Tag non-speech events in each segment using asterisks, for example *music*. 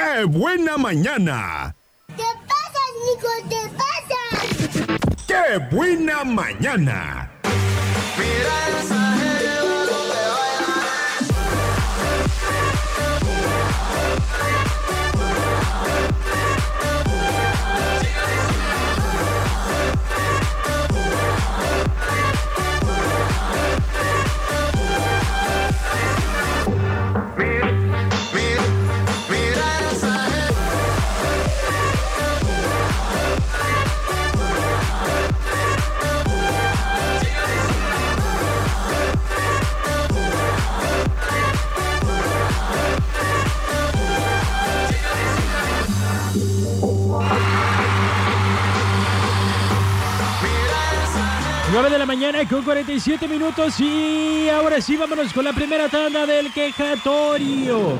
¡Qué buena mañana! ¿Qué pasa, Nico? ¿Qué pasa? ¡Qué buena mañana! Mira mañana con 47 minutos y ahora sí vámonos con la primera tanda del quejatorio.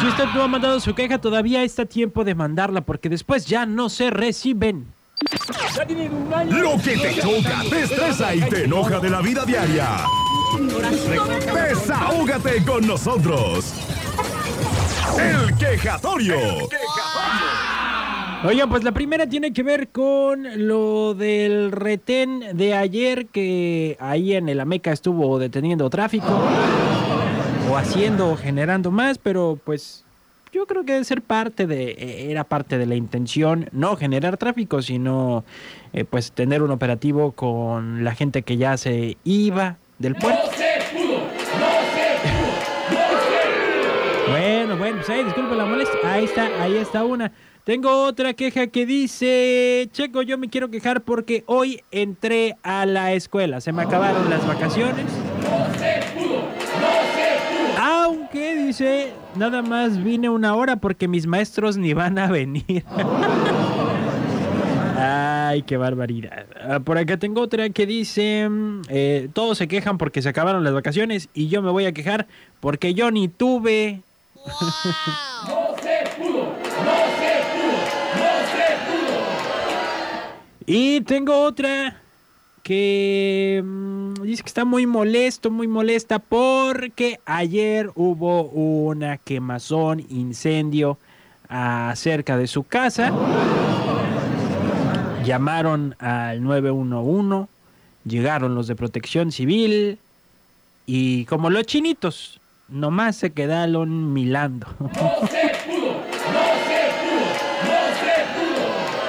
Si usted no ha mandado su queja, todavía está tiempo de mandarla porque después ya no se reciben. Lo que te choca, te estresa y te enoja de la vida diaria. Desahógate con nosotros. El quejatorio. Oigan, pues la primera tiene que ver con lo del retén de ayer que ahí en el Ameca estuvo deteniendo tráfico o haciendo o generando más, pero pues yo creo que debe ser parte de, era parte de la intención, no generar tráfico, sino eh, pues tener un operativo con la gente que ya se iba del puerto. Bueno, bueno, pues ahí, disculpe la molestia. Ahí está, ahí está una. Tengo otra queja que dice, Checo, yo me quiero quejar porque hoy entré a la escuela. Se me acabaron las vacaciones. Aunque dice, nada más vine una hora porque mis maestros ni van a venir. *laughs* Ay, qué barbaridad. Ah, Por acá tengo otra que dice, mm, eh, todos se quejan porque se acabaron las vacaciones y yo me voy a quejar porque yo ni tuve. Y tengo otra que mm, dice que está muy molesto, muy molesta porque ayer hubo una quemazón, incendio ah, cerca de su casa. Llamaron al 911, llegaron los de protección civil y como los chinitos, nomás se quedaron milando.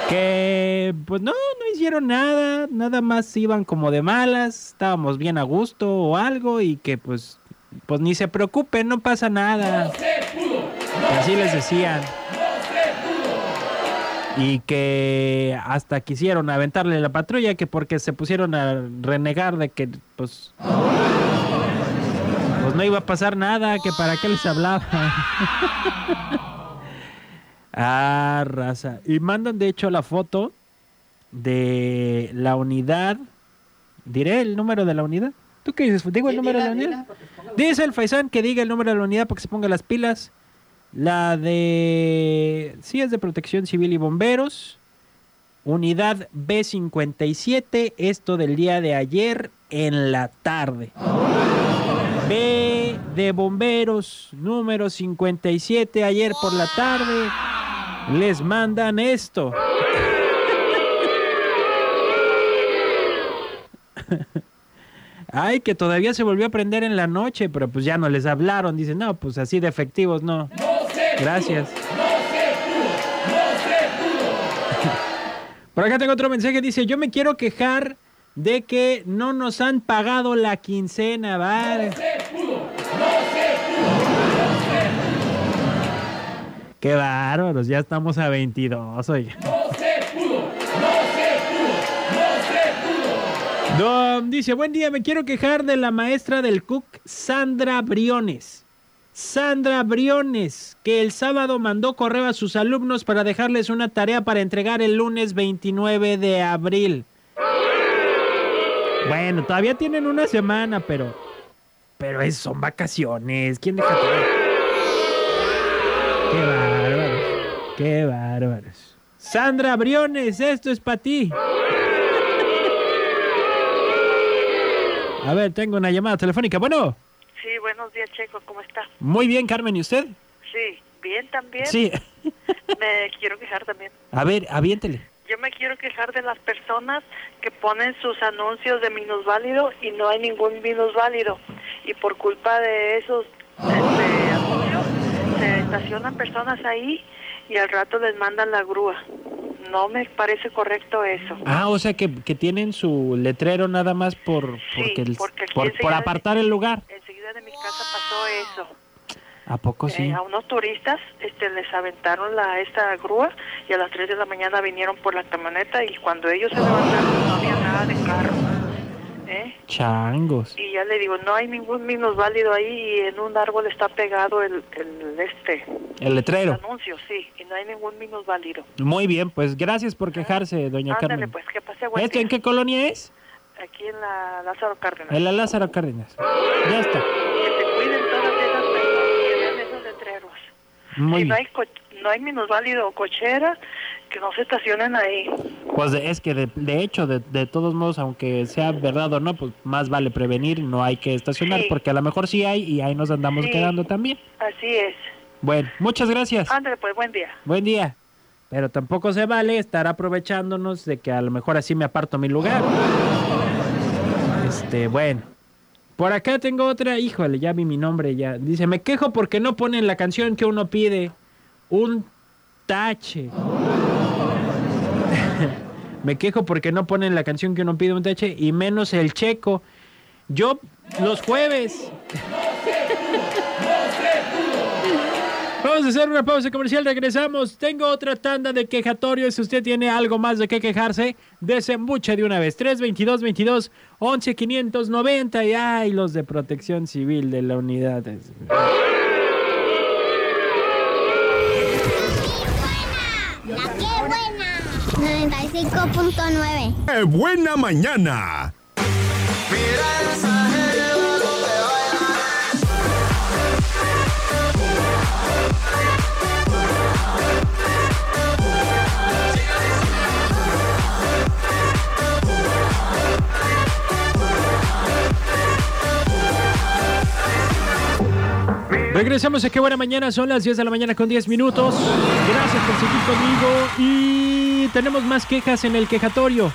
que pues no, no hicieron nada, nada más iban como de malas, estábamos bien a gusto o algo y que pues pues ni se preocupen, no pasa nada. Así les decían. Y que hasta quisieron aventarle la patrulla que porque se pusieron a renegar de que pues pues no iba a pasar nada, que para qué les hablaba. Ah, raza. Y mandan de hecho la foto de la unidad. ¿Diré el número de la unidad? ¿Tú qué dices? ¿Digo el número de la unidad? Dice el Faisán que diga el número de la unidad para que se ponga las pilas. La de... Sí, es de protección civil y bomberos. Unidad B57. Esto del día de ayer en la tarde. B de bomberos número 57 ayer por la tarde les mandan esto. Ay, que todavía se volvió a prender en la noche, pero pues ya no les hablaron. Dicen, no, pues así de efectivos no. Gracias. Por acá tengo otro mensaje. Dice, yo me quiero quejar de que no nos han pagado la quincena, ¿vale? Qué bárbaros, ya estamos a 22, oye. No, dice, buen día, me quiero quejar de la maestra del CUC, Sandra Briones. Sandra Briones, que el sábado mandó correo a sus alumnos para dejarles una tarea para entregar el lunes 29 de abril. Bueno, todavía tienen una semana, pero... Pero es, son vacaciones. ¿Quién deja todo? Qué bárbaros. Qué bárbaros. Sandra Briones, esto es para ti. A ver, tengo una llamada telefónica. Bueno, Sí, buenos días, Checo, ¿cómo está? muy bien, Carmen, ¿y usted? Sí, También, también. Sí. *laughs* Me quiero quejar también. A ver, aviéntele. Yo me quiero quejar de las personas que ponen sus anuncios de minusválido y no hay ningún minusválido. Y por culpa de esos este, anuncios se estacionan personas ahí y al rato les mandan la grúa. No me parece correcto eso. Ah, o sea que, que tienen su letrero nada más por, Sí, porque el- por, de- apartar el lugar. Enseguida de mi casa pasó eso. ¿A poco sí? Eh, a unos turistas este, les aventaron la esta grúa y a las 3 de la mañana vinieron por la camioneta y cuando ellos se levantaron no había nada de carro. ¿Eh? Changos. Y ya le digo, no hay ningún minusválido ahí y en un árbol está pegado el, el este El letrero. anuncio, sí, y no hay ningún minusválido. Muy bien, pues gracias por quejarse, doña Ándale, Carmen. pues, que pase buen ¿Esto en día. qué colonia es? Aquí en la Lázaro Cárdenas. En la Lázaro Cárdenas. Ya está. Que se cuiden todas esas personas que vean esos letreros. Muy si no hay, bien. co- no hay minusválido o cochera, que no se estacionen ahí. Pues es que de, de hecho, de, de todos modos, aunque sea verdad o no, pues más vale prevenir, no hay que estacionar, Sí. porque a lo mejor sí hay y ahí nos andamos Sí. quedando también. Así es. Bueno, muchas gracias. Ándale, pues, buen día. Buen día. Pero tampoco se vale estar aprovechándonos de que a lo mejor así me aparto mi lugar. Este, bueno. Por acá tengo otra, híjole, ya vi mi nombre ya. Dice, me quejo porque no ponen la canción que uno pide. Un tache. Me quejo porque no ponen la canción que uno pide un tache y menos el checo. Yo los jueves. Vamos a hacer una pausa comercial, regresamos. Tengo otra tanda de quejatorios. Si usted tiene algo más de qué quejarse, desembuche de una vez. 322 22 11 590 y ay, los de protección civil de la unidad. 95.9. ¡Qué buena mañana! Mira esa. Regresamos a qué buena mañana, son las 10 de la mañana con 10 minutos. Gracias por seguir conmigo y tenemos más quejas en el quejatorio.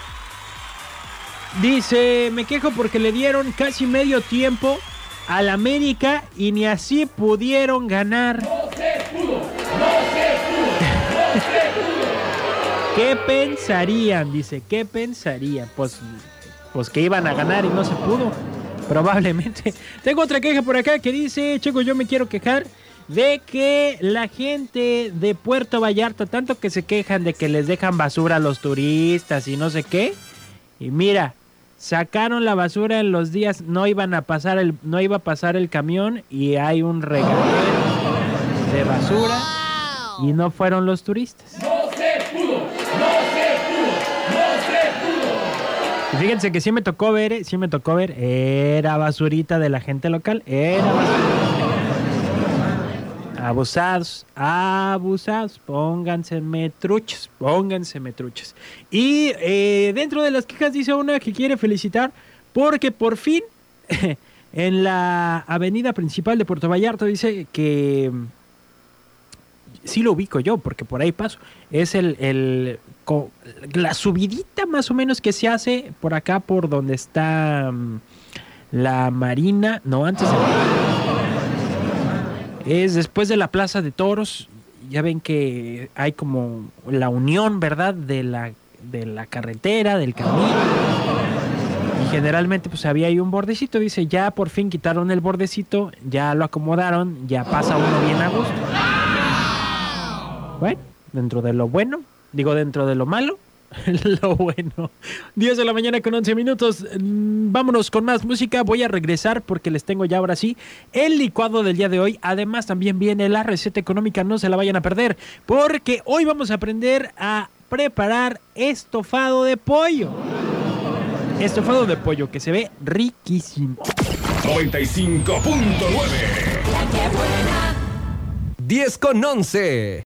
Dice, me quejo porque le dieron casi medio tiempo al América y ni así pudieron ganar. ¿Qué pensarían? Dice, ¿qué pensarían? Pues, pues que iban a ganar y no se pudo. Probablemente. Tengo otra queja por acá que dice, Checo, yo me quiero quejar de que la gente de Puerto Vallarta, tanto que se quejan de que les dejan basura a los turistas y no sé qué. Y mira, sacaron la basura en los días, no iban a pasar el, no iba a pasar el camión y hay un regadero de basura y no fueron los turistas. Fíjense que sí me tocó ver, eh, sí me tocó ver, era basurita de la gente local, era basurita. Abusados, abusados, pónganse metruchos, pónganse metruchos. Y eh, dentro de las quejas dice una que quiere felicitar porque por fin *laughs* en la avenida principal de Puerto Vallarta dice que sí lo ubico yo, porque por ahí paso. Es el, el la subidita más o menos que se hace por acá, por donde está mm, la marina. No, antes Es después de la Plaza de Toros. Ya ven que hay como la unión, ¿verdad? De la, de la carretera, del camino. Y generalmente pues había ahí un bordecito. Dice, ya por fin quitaron el bordecito, ya lo acomodaron, ya pasa uno bien a gusto. Bueno, dentro de lo bueno, digo dentro de lo malo, *laughs* lo bueno. 10 de la mañana con 11 minutos. Mm, Vámonos con más música. Voy a regresar porque les tengo ya ahora sí el licuado del día de hoy. Además también viene la receta económica, no se la vayan a perder, porque hoy vamos a aprender a preparar estofado de pollo. Estofado de pollo que se ve riquísimo. 95.9. 10 con 11.